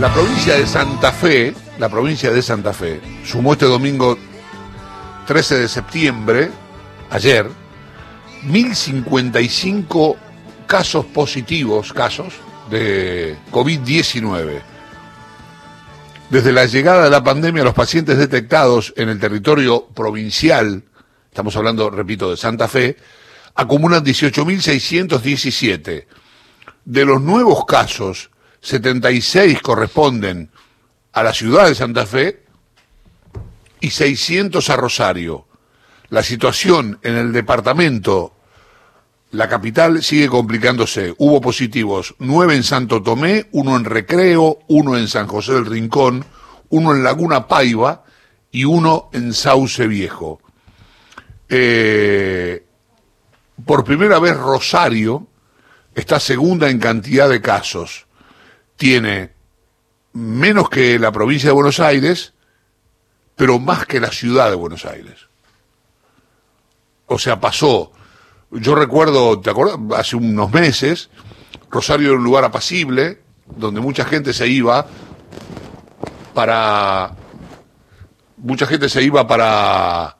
La provincia de Santa Fe, la provincia de Santa Fe, sumó este domingo 13 de septiembre, ayer, 1055 casos positivos, casos de COVID-19. Desde la llegada de la pandemia, los pacientes detectados en el territorio provincial, estamos hablando, repito, de Santa Fe, acumulan 18.617. De los nuevos casos, 76 corresponden a la ciudad de Santa Fe y 600 a Rosario. La situación en el departamento, la capital, sigue complicándose. Hubo positivos, nueve en Santo Tomé, uno en Recreo, uno en San José del Rincón, uno en Laguna Paiva y uno en Sauce Viejo. Eh, por primera vez Rosario está segunda en cantidad de casos. Tiene menos que la provincia de Buenos Aires, pero más que la ciudad de Buenos Aires. O sea, pasó. Yo recuerdo, ¿te acuerdas? Hace unos meses, Rosario era un lugar apacible, donde mucha gente se iba para. Mucha gente se iba para.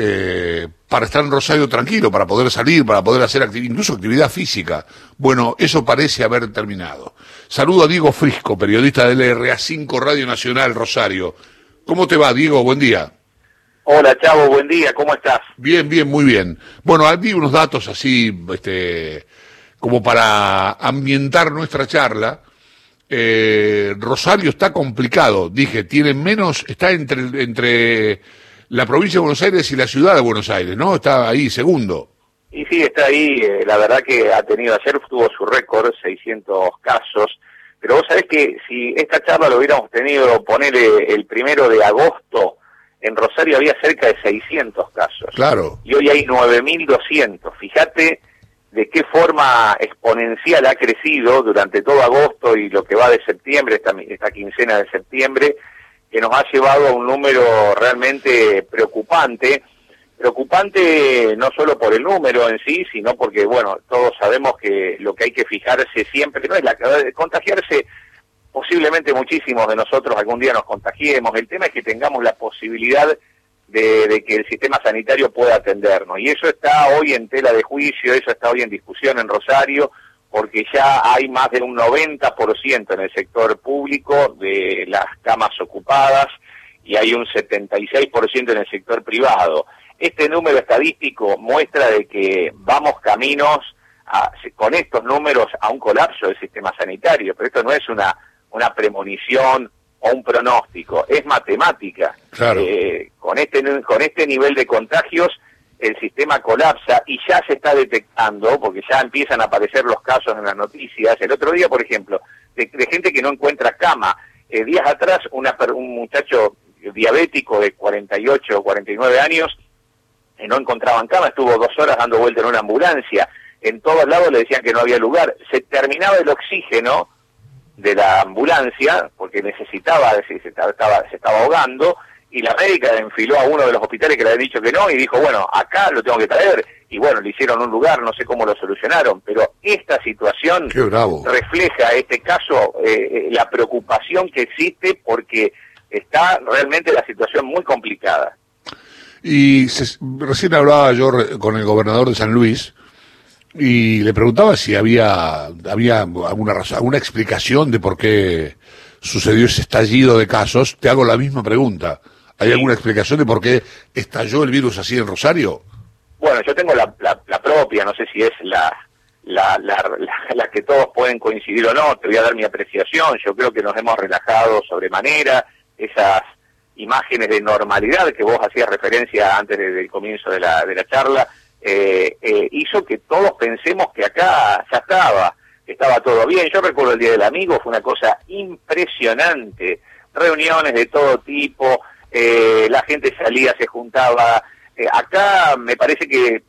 Eh, para estar en Rosario tranquilo, para poder salir, para poder hacer actividad, incluso actividad física. Bueno, eso parece haber terminado. Saludo a Diego Frisco, periodista del RA5 Radio Nacional Rosario. ¿Cómo te va, Diego? Buen día. Hola, Chavo, buen día, ¿cómo estás? Bien, bien, muy bien. Bueno, aquí unos datos así, este, como para ambientar nuestra charla. Eh, Rosario está complicado, dije, tiene menos, está entre, entre la provincia de Buenos Aires y la ciudad de Buenos Aires, ¿no? Está ahí segundo. Y sí, está ahí, eh, la verdad que ha tenido, ayer tuvo su récord, 600 casos, pero vos sabés que si esta charla lo hubiéramos tenido, ponele el primero de agosto, en Rosario había cerca de 600 casos. Claro. Y hoy hay 9.200. Fíjate de qué forma exponencial ha crecido durante todo agosto y lo que va de septiembre, esta, esta quincena de septiembre, que nos ha llevado a un número realmente preocupante. Preocupante no solo por el número en sí, sino porque, bueno, todos sabemos que lo que hay que fijarse siempre no es la contagiarse posiblemente muchísimos de nosotros algún día nos contagiemos. El tema es que tengamos la posibilidad de, que el sistema sanitario pueda atendernos. Y eso está hoy en tela de juicio, eso está hoy en discusión en Rosario, porque ya hay más de un 90% en el sector público de las camas ocupadas y hay un 76% en el sector privado. Este número estadístico muestra de que vamos caminos con estos números a un colapso del sistema sanitario, pero esto no es una una premonición o un pronóstico, es matemática. Eh, con, este, con este nivel de contagios el sistema colapsa y ya se está detectando, porque ya empiezan a aparecer los casos en las noticias. El otro día, por ejemplo, de, gente que no encuentra cama. Eh, días atrás, una, un muchacho diabético de 48 o 49 años no encontraban cama, estuvo dos horas dando vuelta en una ambulancia. En todos lados le decían que no había lugar. Se terminaba el oxígeno de la ambulancia, porque necesitaba, se estaba, se estaba ahogando, y la médica enfiló a uno de los hospitales que le había dicho que no, y dijo, bueno, acá lo tengo que traer, y bueno, le hicieron un lugar, no sé cómo lo solucionaron, pero esta situación refleja, este caso, eh, eh, la preocupación que existe porque está realmente la situación muy complicada. Y recién hablaba yo con el gobernador de San Luis, y le preguntaba si había, había alguna razón, alguna explicación de por qué sucedió ese estallido de casos. Te hago la misma pregunta. ¿Hay alguna explicación de por qué estalló el virus así en Rosario? Bueno, yo tengo la, la, propia, no sé si es la, la, la, que todos pueden coincidir o no, te voy a dar mi apreciación, yo creo que nos hemos relajado sobremanera, esas imágenes de normalidad que vos hacías referencia antes del comienzo de la, de la charla, eh, eh, hizo que todos pensemos que acá ya estaba, que estaba todo bien. Yo recuerdo el Día del Amigo, fue una cosa impresionante, reuniones de todo tipo, eh, la gente salía, se juntaba. Eh, acá me parece que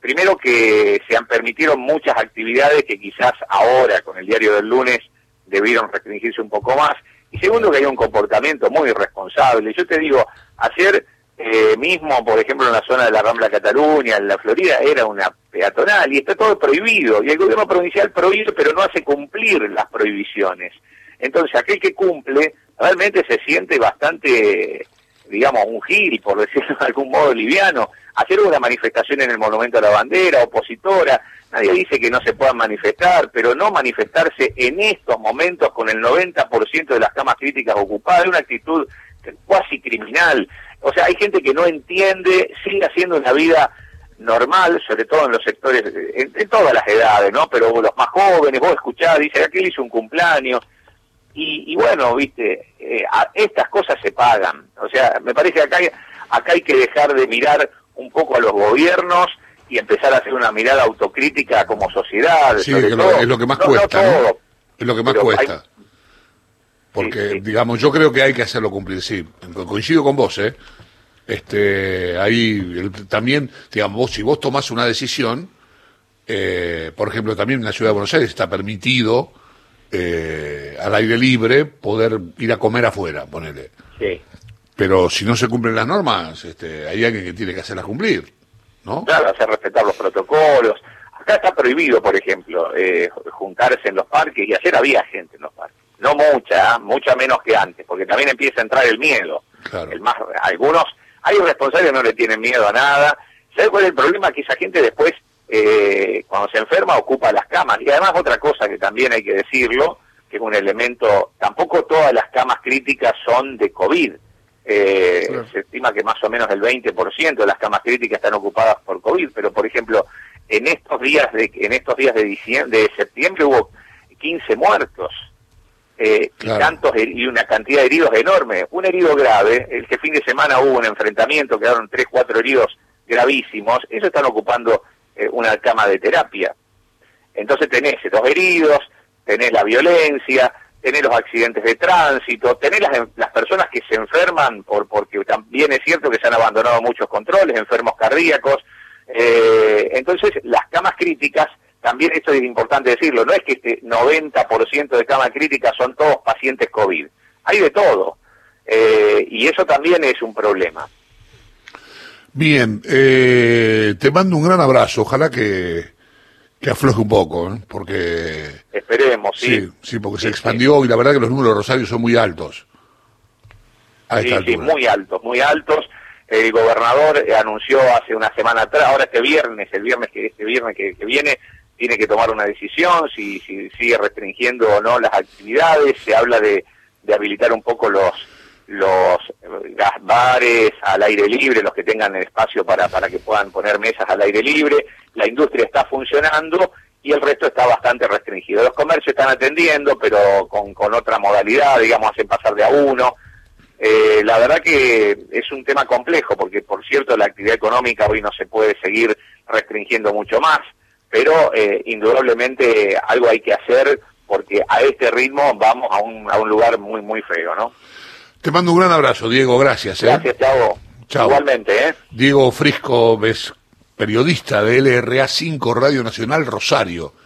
primero que se han permitieron muchas actividades que quizás ahora con el diario del lunes debieron restringirse un poco más. Y segundo que hay un comportamiento muy irresponsable. Yo te digo, ayer eh, mismo, por ejemplo, en la zona de la Rambla Cataluña, en la Florida, era una peatonal y está todo prohibido. Y el gobierno provincial prohíbe, pero no hace cumplir las prohibiciones. Entonces, aquel que cumple realmente se siente bastante, digamos, un gil, por decirlo de algún modo liviano. Hacer una manifestación en el Monumento a la Bandera, opositora, nadie dice que no se puedan manifestar, pero no manifestarse en estos momentos con el 90% de las camas críticas ocupadas, es una actitud cuasi criminal. O sea, hay gente que no entiende, sigue haciendo una vida normal, sobre todo en los sectores, en, todas las edades, ¿no? Pero los más jóvenes, vos escuchás, dice, aquel hizo un cumpleaños. Y, bueno, viste, eh, estas cosas se pagan. O sea, me parece que acá hay, acá hay que dejar de mirar un poco a los gobiernos y empezar a hacer una mirada autocrítica como sociedad. Sí, es, lo, que más cuesta. Es lo que más cuesta. Porque, digamos, yo creo que hay que hacerlo cumplir, sí. Coincido con vos, ¿eh? Este, ahí también, digamos, vos, si vos tomás una decisión, eh, por ejemplo, también en la ciudad de Buenos Aires está permitido eh, al aire libre poder ir a comer afuera, ponele. Sí. Pero si no se cumplen las normas, este, hay alguien que tiene que hacerlas cumplir, ¿no? Claro, hacer respetar los protocolos. Acá está prohibido, por ejemplo, eh, juntarse en los parques y ayer había gente en los parques no mucha, ¿ah? mucha menos que antes, porque también empieza a entrar el miedo. El más, algunos, hay responsables que no le tienen miedo a nada. ¿Sabes cuál es el problema? Que esa gente después, eh, cuando se enferma, ocupa las camas. Y además otra cosa que también hay que decirlo, que es un elemento, tampoco todas las camas críticas son de COVID. Eh, Se estima que más o menos el 20% de las camas críticas están ocupadas por COVID, pero por ejemplo, en estos días de, en estos días de, diciembre, de septiembre hubo 15 muertos eh, y tantos y una cantidad de heridos enorme. Un herido grave, el que fin de semana hubo un enfrentamiento, quedaron tres, cuatro heridos gravísimos, ellos están ocupando una cama de terapia. Entonces tenés los heridos, tenés la violencia, tenés los accidentes de tránsito, tenés las, las personas que se enferman, por porque también es cierto que se han abandonado muchos controles, enfermos cardíacos. Eh, entonces las camas críticas también esto es importante decirlo, no es que este 90% de camas críticas son todos pacientes COVID, hay de todo, eh, y eso también es un problema. Bien, eh, te mando un gran abrazo, ojalá que, que afloje un poco, ¿eh? porque... Esperemos, sí. Sí, porque se expandió y la verdad que los números de Rosario son muy altos. sí, sí, muy altos, muy altos. El gobernador anunció hace una semana atrás, ahora este viernes, el viernes que este viernes que viene, tiene que tomar una decisión, si, si sigue restringiendo o no las actividades, se habla de, de habilitar un poco los los bares al aire libre, los que tengan el espacio para, para que puedan poner mesas al aire libre, la industria está funcionando y el resto está bastante restringido. Los comercios están atendiendo, pero con, con otra modalidad, digamos, hacen pasar de a uno. Eh, la verdad que es un tema complejo, porque por cierto la actividad económica hoy no se puede seguir restringiendo mucho más pero eh, indudablemente algo hay que hacer porque a este ritmo vamos a un, a un lugar muy, muy feo, ¿no? Te mando un gran abrazo, Diego, gracias. ¿eh? Gracias, Chavo. Chao. Igualmente, ¿eh? Diego Frisco, ves periodista de LRA 5 Radio Nacional Rosario.